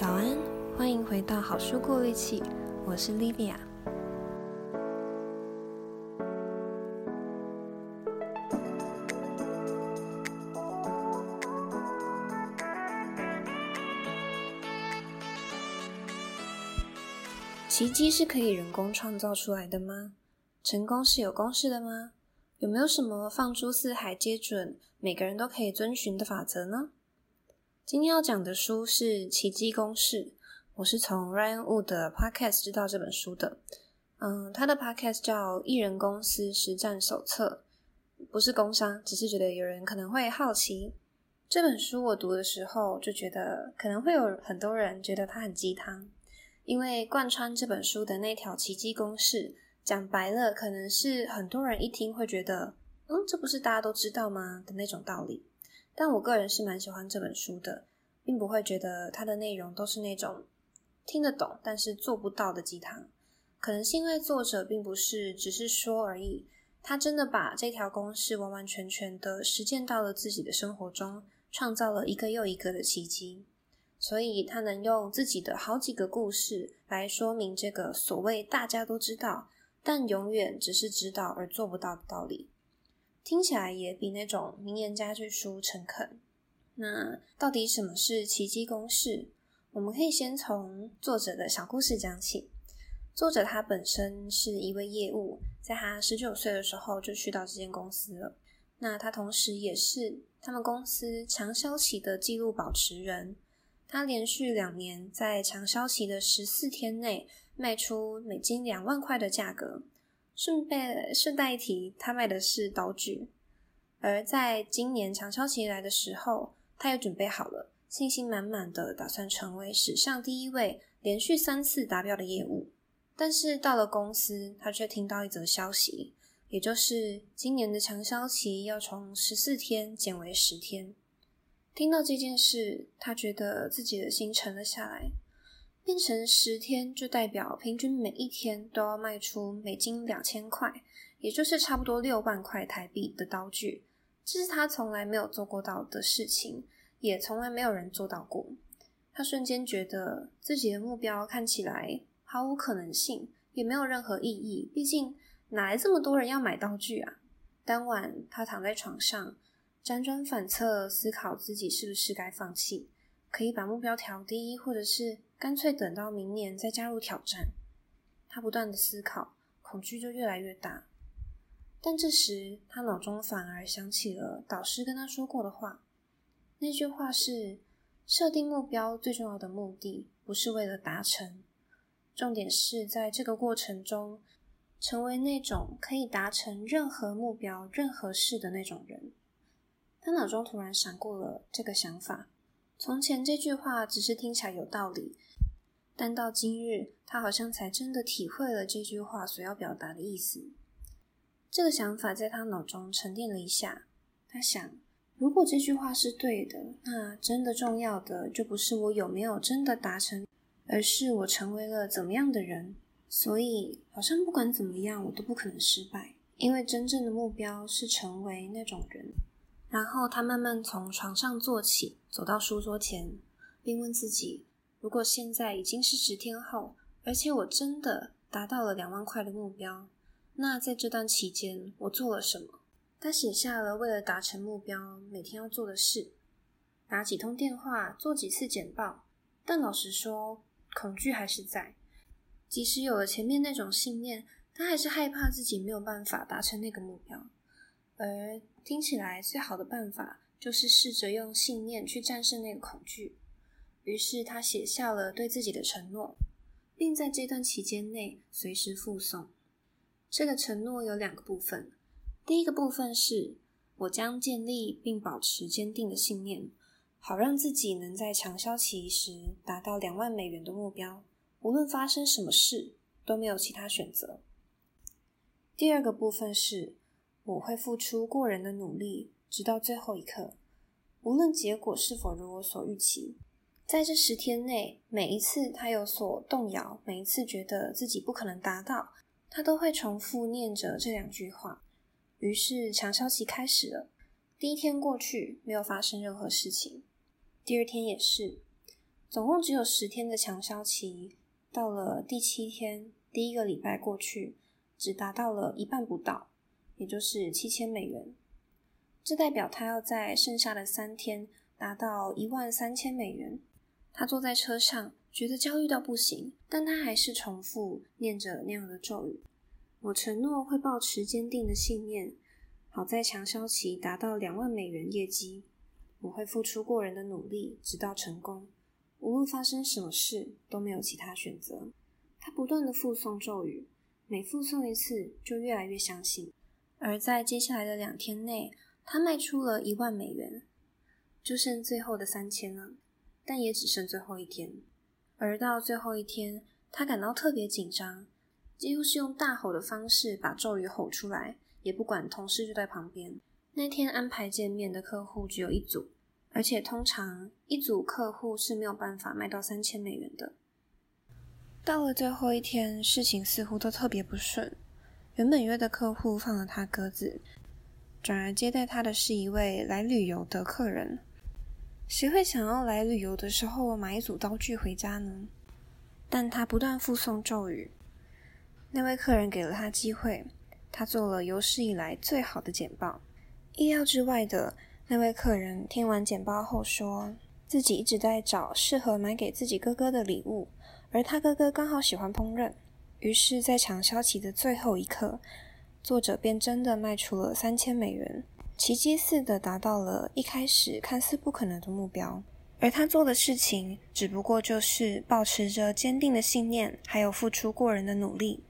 早安，欢迎回到好书过滤器，我是 Livia。奇迹是可以人工创造出来的吗？成功是有公式的吗？有没有什么放诸四海皆准，每个人都可以遵循的法则呢？今天要讲的书是《奇迹公式》，我是从 Ryan Wood 的 Podcast 知道这本书的。嗯，他的 Podcast 叫《一人公司实战手册》，不是工商，只是觉得有人可能会好奇。这本书我读的时候就觉得，可能会有很多人觉得它很鸡汤，因为贯穿这本书的那条奇迹公式，讲白了，可能是很多人一听会觉得，嗯，这不是大家都知道吗？的那种道理。但我个人是蛮喜欢这本书的，并不会觉得它的内容都是那种听得懂但是做不到的鸡汤。可能是因为作者并不是只是说而已，他真的把这条公式完完全全的实践到了自己的生活中，创造了一个又一个的奇迹。所以他能用自己的好几个故事来说明这个所谓大家都知道，但永远只是知道而做不到的道理。听起来也比那种名言佳句书诚恳。那到底什么是奇迹公式？我们可以先从作者的小故事讲起。作者他本身是一位业务，在他十九岁的时候就去到这间公司了。那他同时也是他们公司长销期的记录保持人。他连续两年在长销期的十四天内卖出美金两万块的价格。顺便顺带一提，他卖的是刀具，而在今年长销期来的时候，他也准备好了，信心满满的打算成为史上第一位连续三次达标的业务。但是到了公司，他却听到一则消息，也就是今年的长销期要从十四天减为十天。听到这件事，他觉得自己的心沉了下来。变成十天，就代表平均每一天都要卖出美金两千块，也就是差不多六万块台币的刀具。这是他从来没有做过到的事情，也从来没有人做到过。他瞬间觉得自己的目标看起来毫无可能性，也没有任何意义。毕竟哪来这么多人要买刀具啊？当晚，他躺在床上，辗转反侧，思考自己是不是该放弃，可以把目标调低，或者是。干脆等到明年再加入挑战。他不断的思考，恐惧就越来越大。但这时，他脑中反而想起了导师跟他说过的话。那句话是：设定目标最重要的目的，不是为了达成，重点是在这个过程中，成为那种可以达成任何目标、任何事的那种人。他脑中突然闪过了这个想法。从前这句话只是听起来有道理。但到今日，他好像才真的体会了这句话所要表达的意思。这个想法在他脑中沉淀了一下。他想，如果这句话是对的，那真的重要的就不是我有没有真的达成，而是我成为了怎么样的人。所以，好像不管怎么样，我都不可能失败，因为真正的目标是成为那种人。然后，他慢慢从床上坐起，走到书桌前，并问自己。如果现在已经是十天后，而且我真的达到了两万块的目标，那在这段期间我做了什么？他写下了为了达成目标每天要做的事，打几通电话，做几次简报。但老实说，恐惧还是在。即使有了前面那种信念，他还是害怕自己没有办法达成那个目标。而听起来最好的办法，就是试着用信念去战胜那个恐惧。于是他写下了对自己的承诺，并在这段期间内随时附送。这个承诺有两个部分，第一个部分是我将建立并保持坚定的信念，好让自己能在长销期时达到两万美元的目标，无论发生什么事都没有其他选择。第二个部分是我会付出过人的努力，直到最后一刻，无论结果是否如我所预期。在这十天内，每一次他有所动摇，每一次觉得自己不可能达到，他都会重复念着这两句话。于是长销期开始了。第一天过去，没有发生任何事情。第二天也是。总共只有十天的强销期，到了第七天，第一个礼拜过去，只达到了一半不到，也就是七千美元。这代表他要在剩下的三天达到一万三千美元。他坐在车上，觉得焦虑到不行，但他还是重复念着那样的咒语：“我承诺会保持坚定的信念，好在强销期达到两万美元业绩。我会付出过人的努力，直到成功。无论发生什么事，都没有其他选择。”他不断的复诵咒语，每复诵一次，就越来越相信。而在接下来的两天内，他卖出了一万美元，就剩最后的三千了。但也只剩最后一天，而到最后一天，他感到特别紧张，几乎是用大吼的方式把咒语吼出来，也不管同事就在旁边。那天安排见面的客户只有一组，而且通常一组客户是没有办法卖到三千美元的。到了最后一天，事情似乎都特别不顺。原本约的客户放了他鸽子，转而接待他的是一位来旅游的客人。谁会想要来旅游的时候买一组刀具回家呢？但他不断附送咒语，那位客人给了他机会，他做了有史以来最好的简报。意料之外的，那位客人听完简报后说，自己一直在找适合买给自己哥哥的礼物，而他哥哥刚好喜欢烹饪。于是，在抢销期的最后一刻，作者便真的卖出了三千美元。奇迹似的达到了一开始看似不可能的目标，而他做的事情只不过就是保持着坚定的信念，还有付出过人的努力。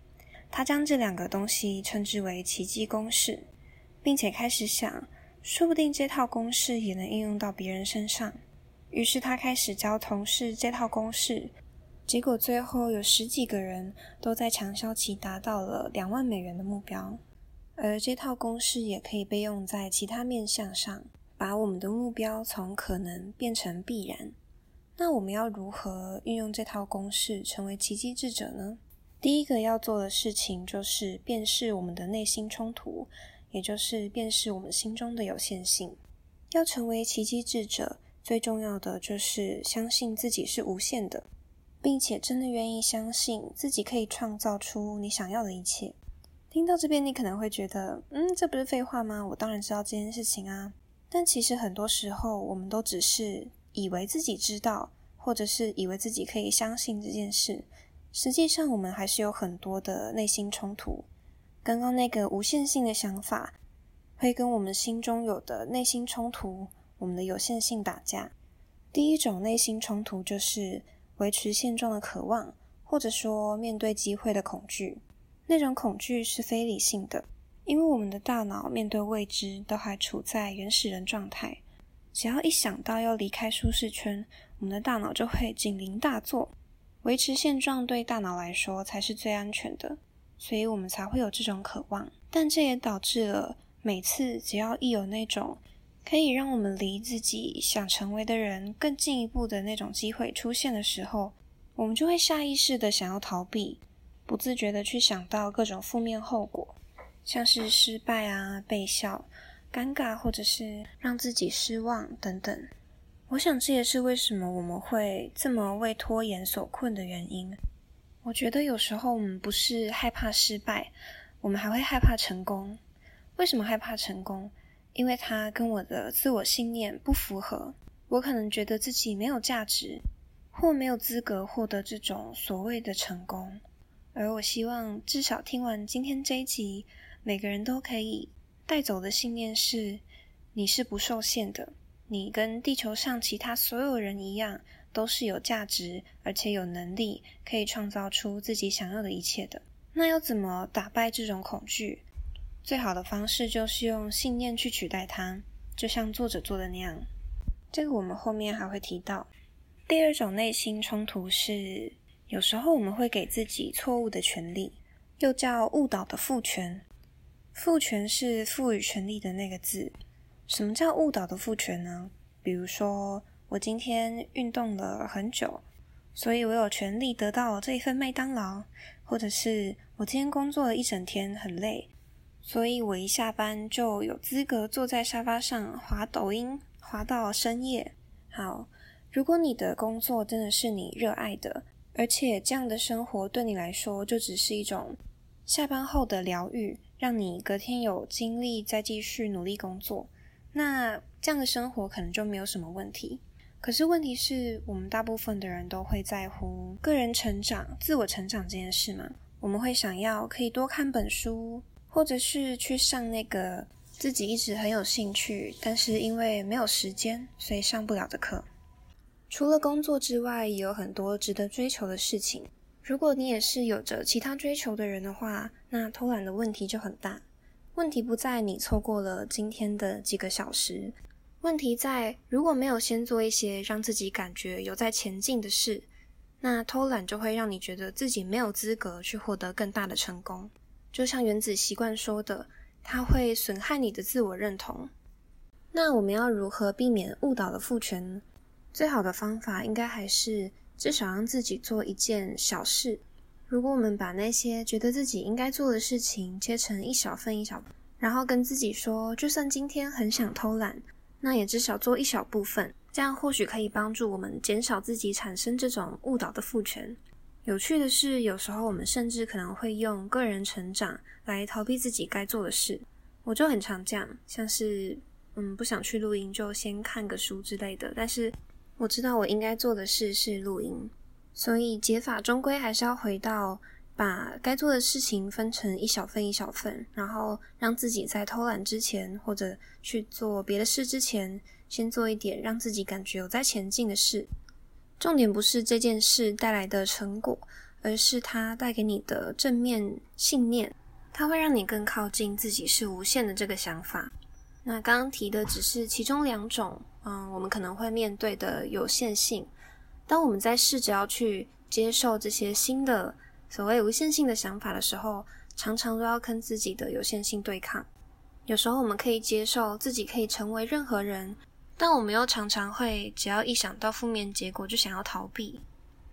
他将这两个东西称之为奇迹公式，并且开始想，说不定这套公式也能应用到别人身上。于是他开始教同事这套公式，结果最后有十几个人都在强销期达到了两万美元的目标。而这套公式也可以被用在其他面向上，把我们的目标从可能变成必然。那我们要如何运用这套公式成为奇迹智者呢？第一个要做的事情就是辨识我们的内心冲突，也就是辨识我们心中的有限性。要成为奇迹智者，最重要的就是相信自己是无限的，并且真的愿意相信自己可以创造出你想要的一切。听到这边，你可能会觉得，嗯，这不是废话吗？我当然知道这件事情啊。但其实很多时候，我们都只是以为自己知道，或者是以为自己可以相信这件事。实际上，我们还是有很多的内心冲突。刚刚那个无限性的想法，会跟我们心中有的内心冲突，我们的有限性打架。第一种内心冲突就是维持现状的渴望，或者说面对机会的恐惧。那种恐惧是非理性的，因为我们的大脑面对未知都还处在原始人状态。只要一想到要离开舒适圈，我们的大脑就会警铃大作。维持现状对大脑来说才是最安全的，所以我们才会有这种渴望。但这也导致了每次只要一有那种可以让我们离自己想成为的人更进一步的那种机会出现的时候，我们就会下意识的想要逃避。不自觉的去想到各种负面后果，像是失败啊、被笑、尴尬，或者是让自己失望等等。我想这也是为什么我们会这么为拖延所困的原因。我觉得有时候我们不是害怕失败，我们还会害怕成功。为什么害怕成功？因为它跟我的自我信念不符合。我可能觉得自己没有价值，或没有资格获得这种所谓的成功。而我希望，至少听完今天这一集，每个人都可以带走的信念是：你是不受限的，你跟地球上其他所有人一样，都是有价值，而且有能力可以创造出自己想要的一切的。那要怎么打败这种恐惧？最好的方式就是用信念去取代它，就像作者做的那样。这个我们后面还会提到。第二种内心冲突是。有时候我们会给自己错误的权利，又叫误导的赋权。赋权是赋予权利的那个字。什么叫误导的赋权呢？比如说，我今天运动了很久，所以我有权利得到这一份麦当劳；或者是我今天工作了一整天很累，所以我一下班就有资格坐在沙发上滑抖音，滑到深夜。好。如果你的工作真的是你热爱的，而且这样的生活对你来说就只是一种下班后的疗愈，让你隔天有精力再继续努力工作，那这样的生活可能就没有什么问题。可是问题是我们大部分的人都会在乎个人成长、自我成长这件事嘛？我们会想要可以多看本书，或者是去上那个自己一直很有兴趣，但是因为没有时间，所以上不了的课。除了工作之外，也有很多值得追求的事情。如果你也是有着其他追求的人的话，那偷懒的问题就很大。问题不在你错过了今天的几个小时。问题在，如果没有先做一些让自己感觉有在前进的事，那偷懒就会让你觉得自己没有资格去获得更大的成功。就像原子习惯说的，它会损害你的自我认同。那我们要如何避免误导的父权？最好的方法应该还是至少让自己做一件小事。如果我们把那些觉得自己应该做的事情切成一小份一小份，然后跟自己说，就算今天很想偷懒。那也至少做一小部分，这样或许可以帮助我们减少自己产生这种误导的父权。有趣的是，有时候我们甚至可能会用个人成长来逃避自己该做的事。我就很常这样，像是嗯，不想去录音，就先看个书之类的。但是我知道我应该做的事是录音，所以解法终归还是要回到。把该做的事情分成一小份一小份，然后让自己在偷懒之前，或者去做别的事之前，先做一点让自己感觉有在前进的事。重点不是这件事带来的成果，而是它带给你的正面信念，它会让你更靠近自己是无限的这个想法。那刚刚提的只是其中两种，嗯，我们可能会面对的有限性。当我们在试着要去接受这些新的。所谓无限性的想法的时候，常常都要跟自己的有限性对抗。有时候我们可以接受自己可以成为任何人，但我们又常常会只要一想到负面结果就想要逃避。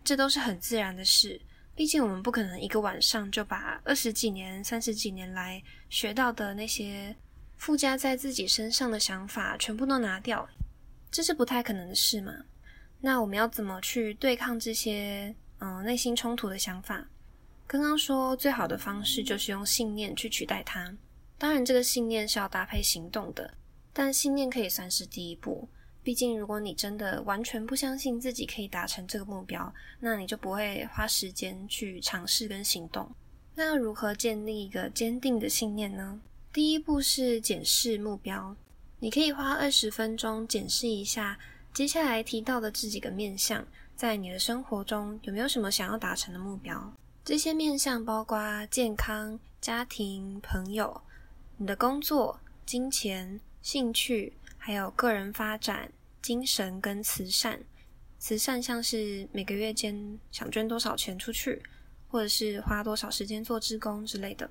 这都是很自然的事，毕竟我们不可能一个晚上就把二十几年、三十几年来学到的那些附加在自己身上的想法全部都拿掉，这是不太可能的事嘛。那我们要怎么去对抗这些嗯内心冲突的想法？刚刚说最好的方式就是用信念去取代它，当然这个信念是要搭配行动的，但信念可以算是第一步。毕竟如果你真的完全不相信自己可以达成这个目标，那你就不会花时间去尝试跟行动。那要如何建立一个坚定的信念呢？第一步是检视目标，你可以花二十分钟检视一下接下来提到的这几个面向，在你的生活中有没有什么想要达成的目标。这些面向包括健康、家庭、朋友、你的工作、金钱、兴趣，还有个人发展、精神跟慈善。慈善像是每个月间想捐多少钱出去，或者是花多少时间做志工之类的。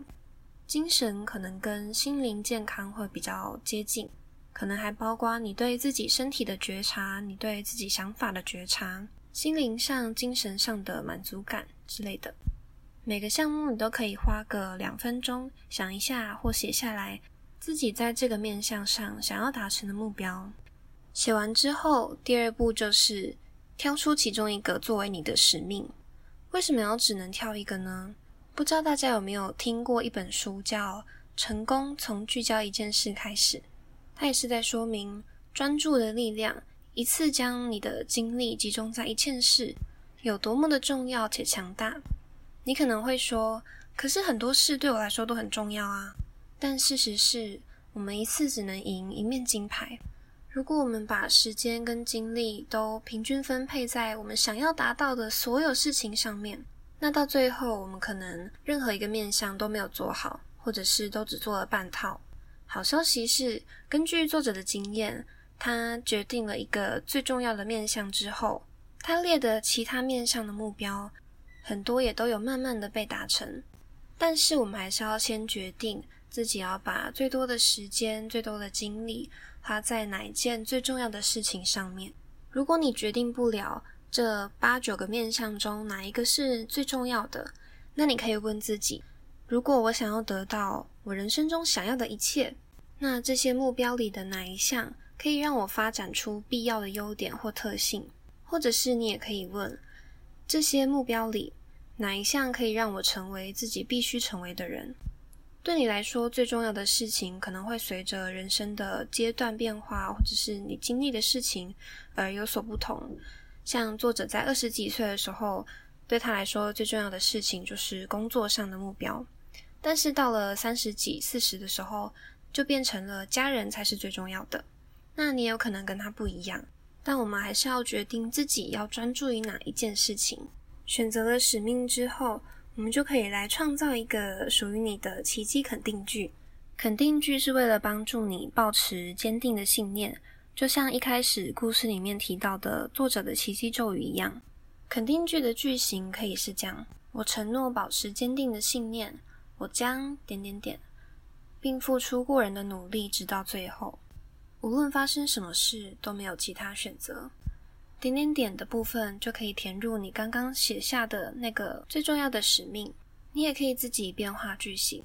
精神可能跟心灵健康会比较接近，可能还包括你对自己身体的觉察，你对自己想法的觉察，心灵上、精神上的满足感之类的。每个项目你都可以花个两分钟想一下或写下来，自己在这个面向上想要达成的目标。写完之后，第二步就是挑出其中一个作为你的使命。为什么要只能挑一个呢？不知道大家有没有听过一本书叫《成功从聚焦一件事开始》，它也是在说明专注的力量，一次将你的精力集中在一件事，有多么的重要且强大。你可能会说，可是很多事对我来说都很重要啊。但事实是，我们一次只能赢一面金牌。如果我们把时间跟精力都平均分配在我们想要达到的所有事情上面，那到最后我们可能任何一个面向都没有做好，或者是都只做了半套。好消息是，根据作者的经验，他决定了一个最重要的面向之后，他列的其他面向的目标。很多也都有慢慢的被达成，但是我们还是要先决定自己要把最多的时间、最多的精力花在哪一件最重要的事情上面。如果你决定不了这八九个面向中哪一个是最重要的，那你可以问自己：如果我想要得到我人生中想要的一切，那这些目标里的哪一项可以让我发展出必要的优点或特性？或者是你也可以问：这些目标里，哪一项可以让我成为自己必须成为的人？对你来说，最重要的事情可能会随着人生的阶段变化，或者是你经历的事情而有所不同。像作者在二十几岁的时候，对他来说最重要的事情就是工作上的目标，但是到了三十几、四十的时候，就变成了家人才是最重要的。那你有可能跟他不一样，但我们还是要决定自己要专注于哪一件事情。选择了使命之后，我们就可以来创造一个属于你的奇迹肯定句。肯定句是为了帮助你保持坚定的信念。就像一开始故事里面提到的作者的奇迹咒语一样，肯定句的句型可以是这样：我承诺保持坚定的信念，我将点点点，并付出过人的努力直到最后。无论发生什么事，都没有其他选择。点点点的部分就可以填入你刚刚写下的那个最重要的使命。你也可以自己变化句型，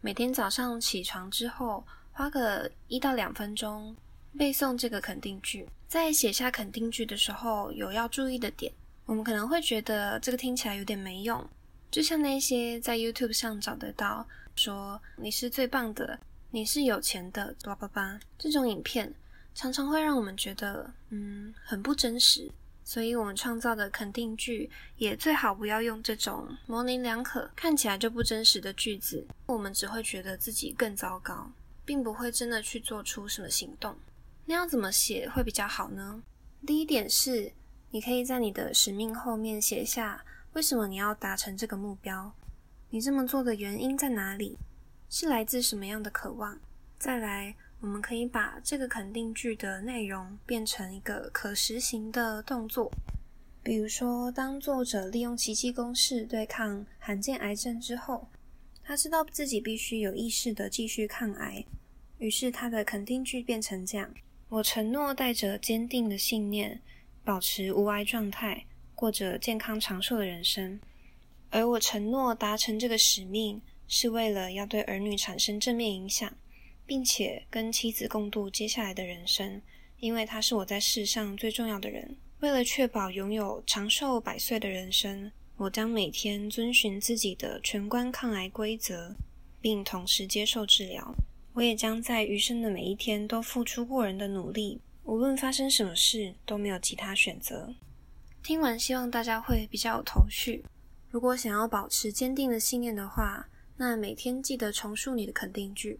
每天早上起床之后，花个一到两分钟。背诵这个肯定句，在写下肯定句的时候，有要注意的点。我们可能会觉得这个听起来有点没用，就像那些在 YouTube 上找得到说你是最棒的，你是有钱的，叭叭叭这种影片，常常会让我们觉得嗯很不真实。所以我们创造的肯定句也最好不要用这种模棱两可、看起来就不真实的句子，我们只会觉得自己更糟糕，并不会真的去做出什么行动。那要怎么写会比较好呢？第一点是，你可以在你的使命后面写下为什么你要达成这个目标，你这么做的原因在哪里，是来自什么样的渴望。再来，我们可以把这个肯定句的内容变成一个可实行的动作，比如说，当作者利用奇迹公式对抗罕见癌症之后，他知道自己必须有意识地继续抗癌，于是他的肯定句变成这样。我承诺带着坚定的信念，保持无癌状态，过着健康长寿的人生。而我承诺达成这个使命，是为了要对儿女产生正面影响，并且跟妻子共度接下来的人生，因为他是我在世上最重要的人。为了确保拥有长寿百岁的人生，我将每天遵循自己的全关抗癌规则，并同时接受治疗。我也将在余生的每一天都付出过人的努力，无论发生什么事都没有其他选择。听完，希望大家会比较有头绪。如果想要保持坚定的信念的话，那每天记得重述你的肯定句。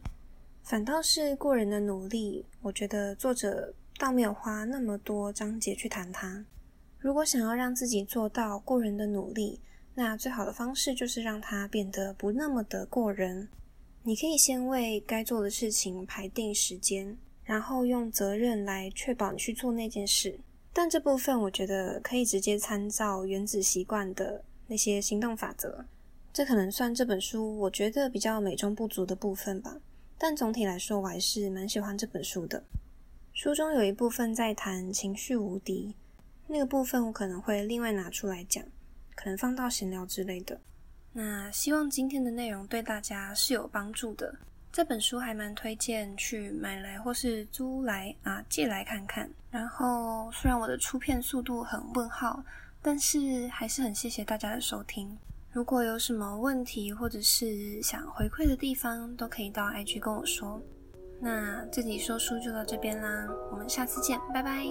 反倒是过人的努力，我觉得作者倒没有花那么多章节去谈它。如果想要让自己做到过人的努力，那最好的方式就是让它变得不那么的过人。你可以先为该做的事情排定时间，然后用责任来确保你去做那件事。但这部分我觉得可以直接参照《原子习惯》的那些行动法则。这可能算这本书我觉得比较美中不足的部分吧。但总体来说，我还是蛮喜欢这本书的。书中有一部分在谈情绪无敌，那个部分我可能会另外拿出来讲，可能放到闲聊之类的。那希望今天的内容对大家是有帮助的。这本书还蛮推荐去买来或是租来啊借来看看。然后虽然我的出片速度很问号，但是还是很谢谢大家的收听。如果有什么问题或者是想回馈的地方，都可以到 IG 跟我说。那这集说书就到这边啦，我们下次见，拜拜。